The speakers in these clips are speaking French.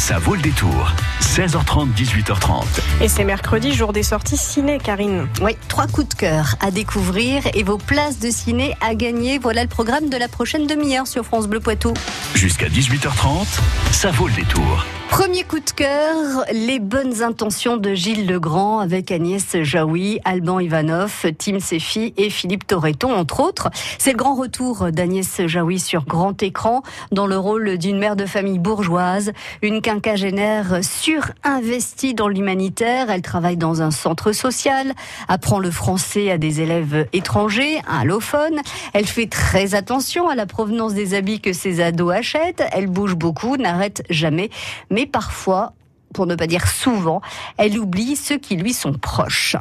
Ça vaut le détour. 16h30, 18h30. Et c'est mercredi, jour des sorties ciné, Karine. Oui, trois coups de cœur à découvrir et vos places de ciné à gagner. Voilà le programme de la prochaine demi-heure sur France Bleu Poitou. Jusqu'à 18h30, ça vaut le détour. Premier coup de cœur, les bonnes intentions de Gilles Legrand avec Agnès Jaoui, Alban Ivanov, Tim Sefi et Philippe Torreton, entre autres. C'est le grand retour d'Agnès Jaoui sur grand écran dans le rôle d'une mère de famille bourgeoise, une quinquagénaire surinvestie dans l'humanitaire. Elle travaille dans un centre social, apprend le français à des élèves étrangers, un allophone. Elle fait très attention à la provenance des habits que ses ados achètent. Elle bouge beaucoup, n'arrête jamais. Mais parfois, pour ne pas dire souvent, elle oublie ceux qui lui sont proches.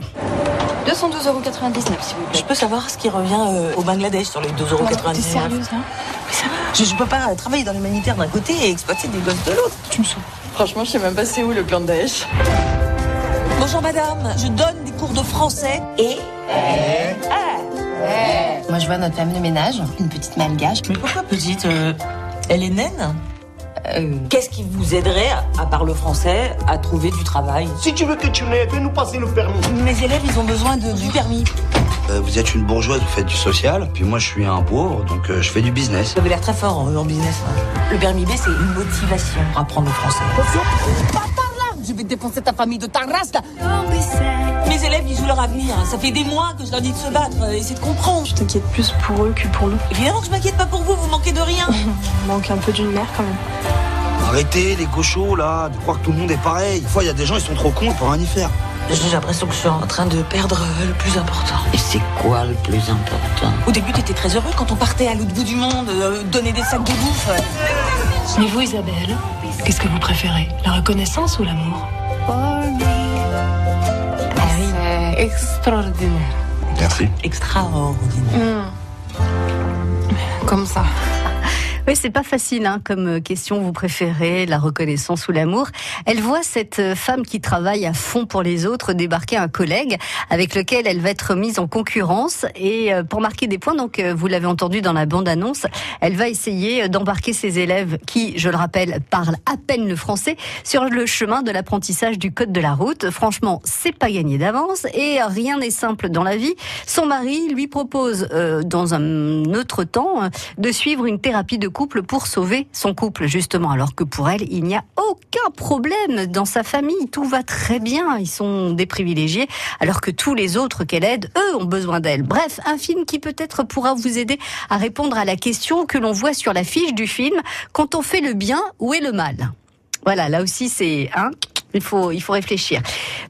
212,99€ s'il vous plaît. Je peux savoir ce qui revient euh, au Bangladesh sur les 2,99€ T'es sérieuse, hein? Mais ça va, je, je peux pas travailler dans l'humanitaire d'un côté et exploiter des gosses de l'autre. Tu me saoules. Franchement, je sais même pas c'est où le plan de Daesh. Bonjour madame, je donne des cours de français et... Moi, je vois notre femme de ménage, une petite malgache. Mais pourquoi petite euh, Elle est naine? Euh, Qu'est-ce qui vous aiderait, à part le français, à trouver du travail Si tu veux que tu n'aies, fais-nous passer le permis. Mes élèves, ils ont besoin de, du permis. Euh, vous êtes une bourgeoise, vous faites du social, puis moi je suis un pauvre, donc euh, je fais du business. Vous avez l'air très fort en business. hein. Le permis B, c'est une motivation pour apprendre le français. Je vais défoncer ta famille de ta race, là. Mes élèves, ils jouent leur avenir. Ça fait des mois que je leur dis de se battre. euh, Essayez de comprendre. Je t'inquiète plus pour eux que pour nous. Évidemment que je m'inquiète pas pour vous, vous manquez de rien. On manque un peu d'une mère quand même. Arrêtez les gauchos là, de croire que tout le monde est pareil. Des fois il y a des gens, ils sont trop cons pour rien y faire. J'ai l'impression que je suis en train de perdre euh, le plus important. Et c'est quoi le plus important? Au début, t'étais très heureux quand on partait à l'autre bout du monde, euh, donner des sacs de bouffe. Mais vous, Isabelle, qu'est-ce que vous préférez La reconnaissance ou l'amour C'est extraordinaire. Merci. Extraordinaire. Comme ça. Oui, c'est pas facile hein, comme euh, question. Vous préférez la reconnaissance ou l'amour Elle voit cette euh, femme qui travaille à fond pour les autres débarquer un collègue avec lequel elle va être mise en concurrence et euh, pour marquer des points. Donc, vous l'avez entendu dans la bande-annonce, elle va essayer d'embarquer ses élèves qui, je le rappelle, parlent à peine le français sur le chemin de l'apprentissage du code de la route. Franchement, c'est pas gagné d'avance et rien n'est simple dans la vie. Son mari lui propose, euh, dans un autre temps, de suivre une thérapie de couple pour sauver son couple, justement, alors que pour elle, il n'y a aucun problème dans sa famille, tout va très bien, ils sont des privilégiés, alors que tous les autres qu'elle aide, eux, ont besoin d'elle. Bref, un film qui peut-être pourra vous aider à répondre à la question que l'on voit sur la fiche du film, quand on fait le bien, où est le mal? Voilà, là aussi c'est... Hein il faut, il faut réfléchir.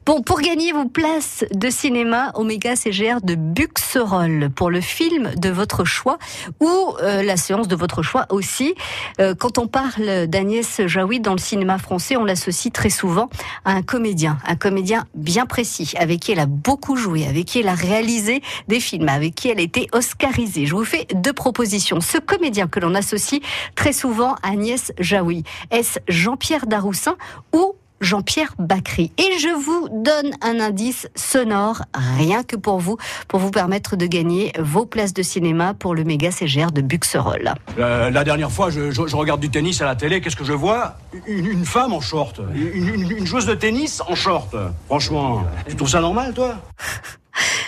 Bon, pour gagner vos places de cinéma, Omega CGR de Buxerolles pour le film de votre choix ou euh, la séance de votre choix aussi. Euh, quand on parle d'Agnès Jaoui dans le cinéma français, on l'associe très souvent à un comédien, un comédien bien précis, avec qui elle a beaucoup joué, avec qui elle a réalisé des films, avec qui elle a été oscarisée. Je vous fais deux propositions. Ce comédien que l'on associe très souvent à Agnès Jaoui, est-ce Jean-Pierre Daroussin ou Jean-Pierre Bacry. Et je vous donne un indice sonore, rien que pour vous, pour vous permettre de gagner vos places de cinéma pour le méga CGR de Buxerolles. Euh, la dernière fois, je, je- regarde du tennis à la télé. Qu'est-ce que je vois? Une, femme en short. Une, une- une joueuse de tennis en short. Franchement, tu trouves ça normal, toi?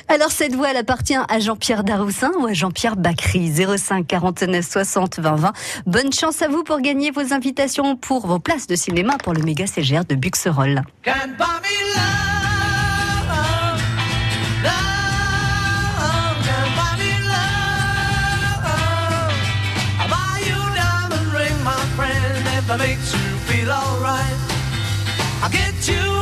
Alors cette voix, elle appartient à Jean-Pierre Daroussin ou à Jean-Pierre Bacry 05 49 60 20 20. Bonne chance à vous pour gagner vos invitations pour vos places de cinéma pour le méga CGR de Buxerolles. that makes you feel alright. I'll get you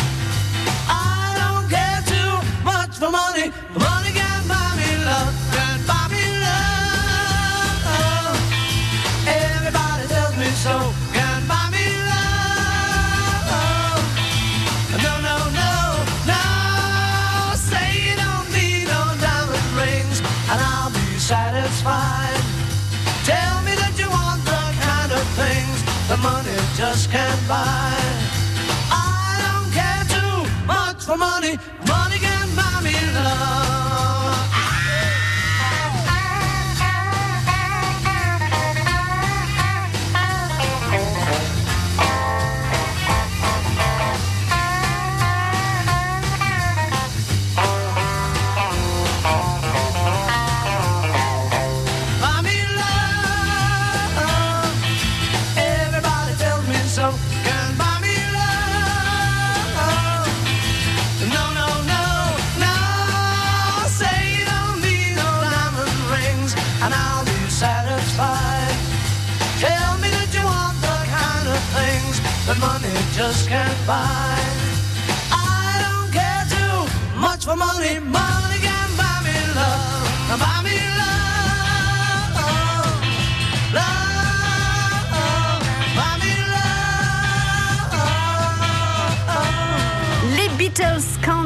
Just can't buy. I don't care too much for money. Money can buy me love.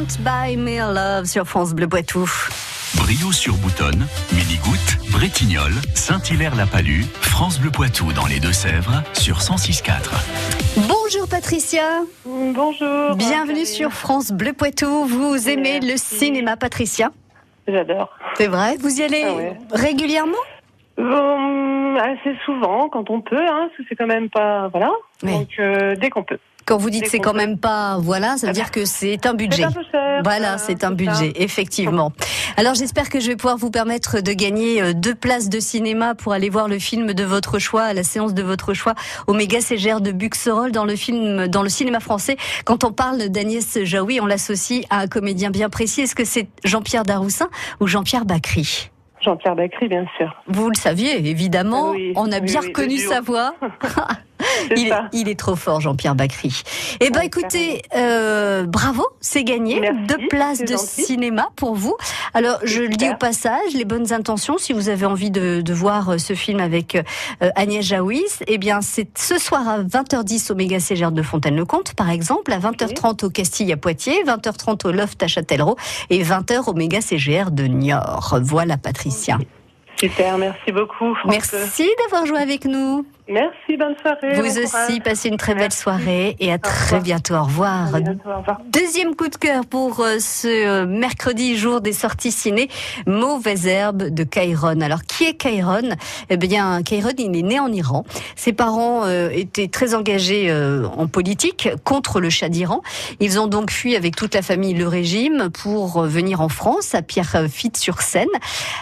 Can't Buy Me Love sur France Bleu Poitou. Brio sur Boutonne, Mini-Goutte, Bretignolles, Saint-Hilaire-la-Palue, France Bleu Poitou dans les Deux-Sèvres sur 106.4. Bonjour Patricia. Bonjour. Bienvenue sur France Bleu Poitou. Vous aimez le cinéma, Patricia? J'adore. C'est vrai? Vous y allez Ah ouais. régulièrement? Assez souvent, quand on peut, hein, parce que c'est quand même pas. Voilà. Oui. Donc, euh, dès qu'on peut. Quand vous dites c'est quand même pas, voilà, ça veut dire que c'est un budget. un peu cher, Voilà, c'est un budget, ça. effectivement. Alors j'espère que je vais pouvoir vous permettre de gagner euh, deux places de cinéma pour aller voir le film de votre choix, à la séance de votre choix, au méga CGR de Buxerolles dans le film, dans le cinéma français. Quand on parle d'Agnès Jaoui, on l'associe à un comédien bien précis. Est-ce que c'est Jean-Pierre Daroussin ou Jean-Pierre Bacry? Jean-Pierre Bacry, bien sûr. Vous le saviez, évidemment. Oui, on a oui, bien oui, reconnu sa voix. Il, il est trop fort, Jean-Pierre Bacry. Eh ben, Ouais, écoutez, euh, bravo, c'est gagné. Merci, Deux places de gentil. cinéma pour vous. Alors, je le dis au passage, les bonnes intentions, si vous avez envie de, de voir euh, ce film avec euh, Agnès Jaoui, eh bien, c'est ce soir à 20h10 au Méga CGR de Fontaine-le-Comte, par exemple, à 20h30 au Castille à Poitiers, 20h30 au Loft à Châtellerault et 20h au Méga CGR de Niort. Voilà, Patricia. Super, merci beaucoup. Franck. Merci d'avoir joué avec nous. Merci, bonne soirée. Vous bon aussi, courage. passez une très belle soirée et à très bientôt. Au revoir. À bientôt, au revoir. Deuxième coup de cœur pour euh, ce euh, mercredi, jour des sorties ciné, Mauvaise herbe de Kairon. Alors, qui est Kairon? Eh bien, Kairon, il est né en Iran. Ses parents euh, étaient très engagés euh, en politique contre le Shah d'Iran. Ils ont donc fui avec toute la famille le régime pour venir en France, à Pierrefitte-sur-Seine.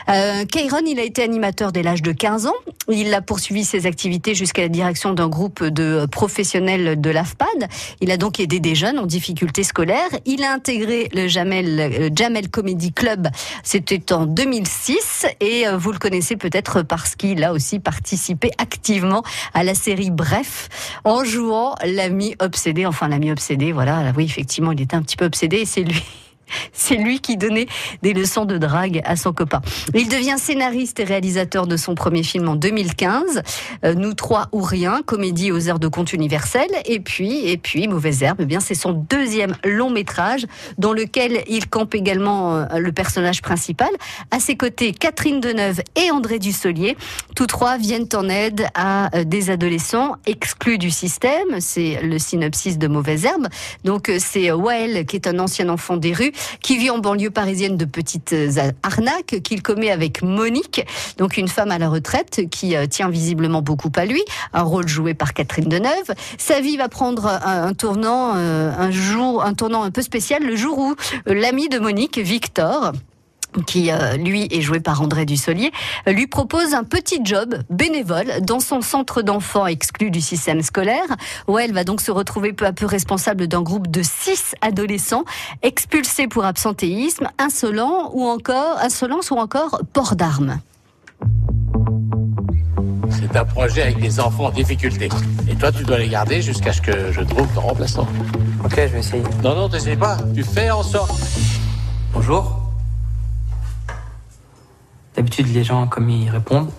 Euh, Kairon, il a été animateur dès l'âge de 15 ans. Il a poursuivi ses activités jusqu'à la direction d'un groupe de professionnels de l'AFPAD. Il a donc aidé des jeunes en difficulté scolaire. Il a intégré le Jamel, euh, Jamel Comedy Club. C'était en 2006 et euh, vous le connaissez peut-être parce qu'il a aussi participé activement à la série Bref en jouant l'ami obsédé. Enfin, l'ami obsédé, voilà. Oui, effectivement, il était un petit peu obsédé et c'est lui. C'est lui qui donnait des leçons de drague à son copain. Il devient scénariste et réalisateur de son premier film en 2015, euh, Nous trois ou rien, comédie aux heures de conte universel. Et puis, et puis, Mauvaise herbe, eh bien c'est son deuxième long métrage dans lequel il campe également euh, le personnage principal. À ses côtés, Catherine Deneuve et André Dussolier. Tous trois viennent en aide à euh, des adolescents exclus du système. C'est le synopsis de Mauvaise herbe. Donc euh, c'est Wael qui est un ancien enfant des rues qui vit en banlieue parisienne de petites euh, arnaques qu'il commet avec Monique, donc une femme à la retraite qui euh, tient visiblement beaucoup à lui, un rôle joué par Catherine Deneuve. Sa vie va prendre un, tournant euh, un jour, un tournant un peu spécial le jour où l'ami de Monique, Victor, qui euh, lui est joué par André Dussolier, euh, lui propose un petit job bénévole dans son centre d'enfants exclu du système scolaire, où elle va donc se retrouver peu à peu responsable d'un groupe de six adolescents expulsés pour absentéisme, insolent ou encore insolence ou encore port d'armes. C'est un projet avec des enfants en difficulté. Et toi, tu dois les garder jusqu'à ce que je trouve ton remplaçant. Ok, je vais essayer. Non, non, t'essayes pas. Tu fais en sorte. Bonjour. D'habitude, les gens, comme ils répondent.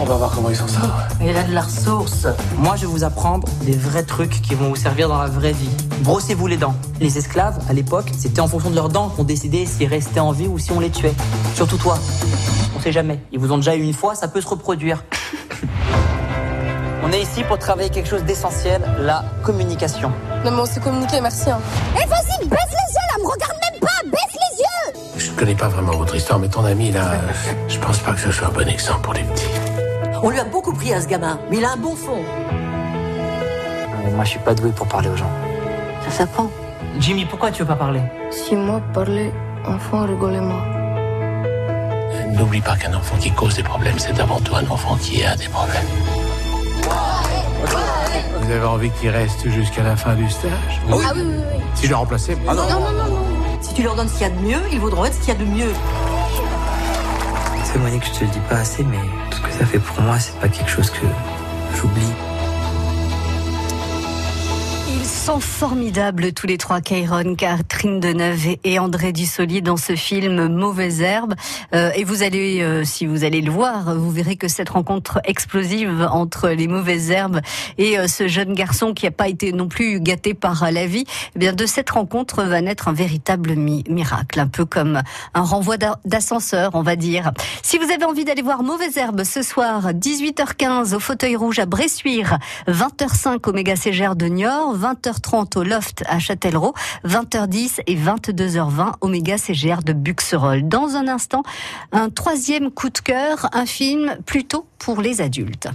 On va voir comment ils sont ça. Il a de la ressource. Moi, je vais vous apprendre des vrais trucs qui vont vous servir dans la vraie vie. Brossez-vous les dents. Les esclaves, à l'époque, c'était en fonction de leurs dents qu'on décidait s'ils restaient en vie ou si on les tuait. Surtout toi. On sait jamais. Ils vous ont déjà eu une fois, ça peut se reproduire. on est ici pour travailler quelque chose d'essentiel, la communication. Non mais on s'est communiqué, merci. Hein. Eh vas-y, baisse les yeux là, me regarde connais pas vraiment votre histoire, mais ton ami là, je pense pas que ce soit un bon exemple pour les petits. On lui a beaucoup pris à ce gamin, mais il a un bon fond. Mais moi, je suis pas doué pour parler aux gens. Ça s'apprend. Jimmy, pourquoi tu veux pas parler? Si moi parlais, enfant rigolez moi. N'oublie pas qu'un enfant qui cause des problèmes, c'est avant tout un enfant qui a des problèmes. Vous avez envie qu'il reste jusqu'à la fin du stage? Ah oui, oui, oui. Si je le remplaçais non. non, non, non, non. Si tu leur donnes ce qu'il y a de mieux, ils voudront être ce qu'il y a de mieux. C'est Monique, je te le dis pas assez, mais tout ce que ça fait pour moi, c'est pas quelque chose que j'oublie. Sont formidables tous les trois, Kairon, Catherine Deneuve et André Dussolier dans ce film Mauvaise Herbe. Euh, et vous allez, euh, si vous allez le voir, vous verrez que cette rencontre explosive entre les mauvaises herbes et euh, ce jeune garçon qui n'a pas été non plus gâté par la vie, eh bien de cette rencontre va naître un véritable mi miracle, un peu comme un renvoi d'ascenseur, on va dire. Si vous avez envie d'aller voir Mauvaise Herbe ce soir, 18h15 au Fauteuil Rouge à Bressuire, 20h05 au Méga Ségère de Niort, 20h30 au Loft à Châtellerault, 20h10 et 22h20 au Méga CGR de Buxerolles. Dans un instant, un troisième coup de cœur, un film plutôt pour les adultes.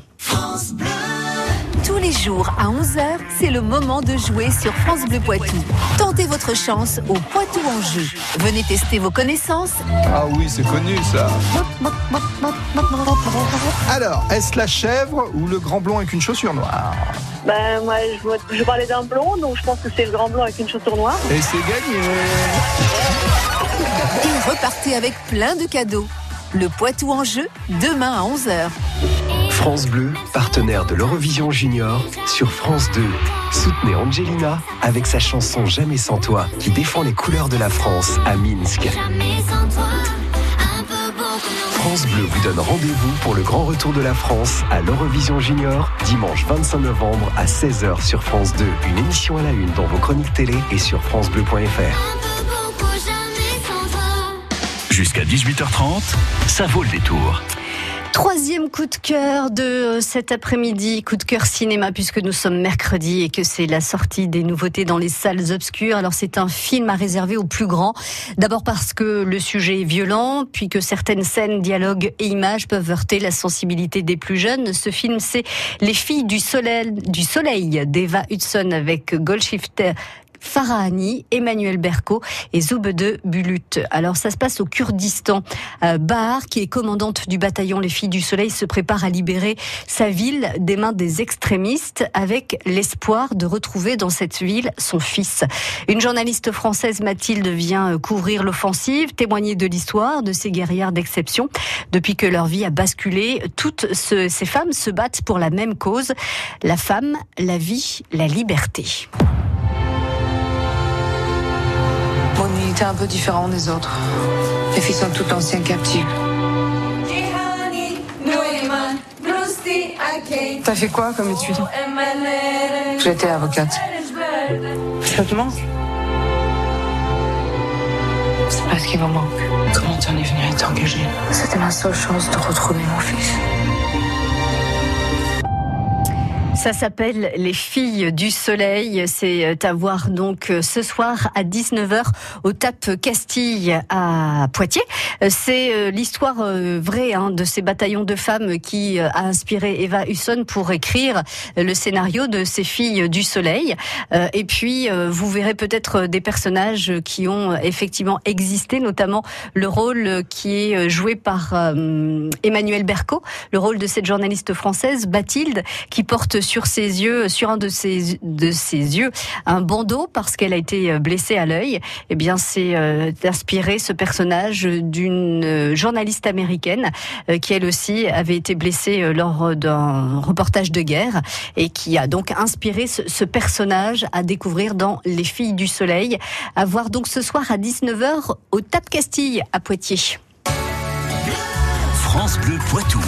Tous les jours à 11h, c'est le moment de jouer sur France Bleu Poitou. Tentez votre chance au Poitou en jeu. Venez tester vos connaissances. Ah oui, c'est connu ça. Alors, est-ce la chèvre ou le grand blond avec une chaussure noire? Ben moi je, je parlais d'un blond, donc je pense que c'est le grand blond avec une chaussure noire. Et c'est gagné Et repartez avec plein de cadeaux. Le Poitou en jeu, demain à 11h. France Bleu, partenaire de l'Eurovision Junior, sur France 2. Soutenez Angelina avec sa chanson Jamais sans toi, qui défend les couleurs de la France à Minsk. France Bleu vous donne rendez-vous pour le grand retour de la France à l'Eurovision Junior, dimanche 25 novembre à 16h sur France 2. Une émission à la une dans vos chroniques télé et sur FranceBleu.fr. Jusqu'à 18h30, ça vaut le détour. Troisième coup de cœur de cet après-midi, coup de cœur cinéma puisque nous sommes mercredi et que c'est la sortie des nouveautés dans les salles obscures. Alors c'est un film à réserver aux plus grands. D'abord parce que le sujet est violent, puis que certaines scènes, dialogues et images peuvent heurter la sensibilité des plus jeunes. Ce film c'est Les filles du soleil, du d'Eva Hudson avec Goldshifter Farahani, Emmanuel Berco et Zoubede Bulut. Alors ça se passe au Kurdistan. Euh, Bahar, qui est commandante du bataillon Les Filles du Soleil, se prépare à libérer sa ville des mains des extrémistes avec l'espoir de retrouver dans cette ville son fils. Une journaliste française, Mathilde, vient couvrir l'offensive, témoigner de l'histoire de ces guerrières d'exception. Depuis que leur vie a basculé, toutes ces femmes se battent pour la même cause, la femme, la vie, la liberté. Est un peu différent des autres. Les filles sont toutes anciennes captives. T'as fait quoi comme étude J'étais avocate. Manque C'est pas ce qui me manque. Comment t'en es venu à t'engager C'était ma seule chance de retrouver mon fils. Ça s'appelle Les filles du soleil. C'est à voir donc ce soir à 19h au TAP Castille à Poitiers. C'est l'histoire vraie hein, de ces bataillons de femmes qui a inspiré Eva Husson pour écrire le scénario de ces filles du soleil. Et puis vous verrez peut-être des personnages qui ont effectivement existé, notamment le rôle qui est joué par Emmanuel Berco, le rôle de cette journaliste française Bathilde qui porte sur ses yeux, sur un de ses, de ses yeux, un bandeau parce qu'elle a été blessée à l'œil. Eh bien, c'est euh, inspiré ce personnage d'une journaliste américaine euh, qui elle aussi avait été blessée euh, lors d'un reportage de guerre et qui a donc inspiré ce, ce, personnage à découvrir dans Les Filles du Soleil. À voir donc ce soir à 19h au TAP Castille à Poitiers. France Bleu Poitou.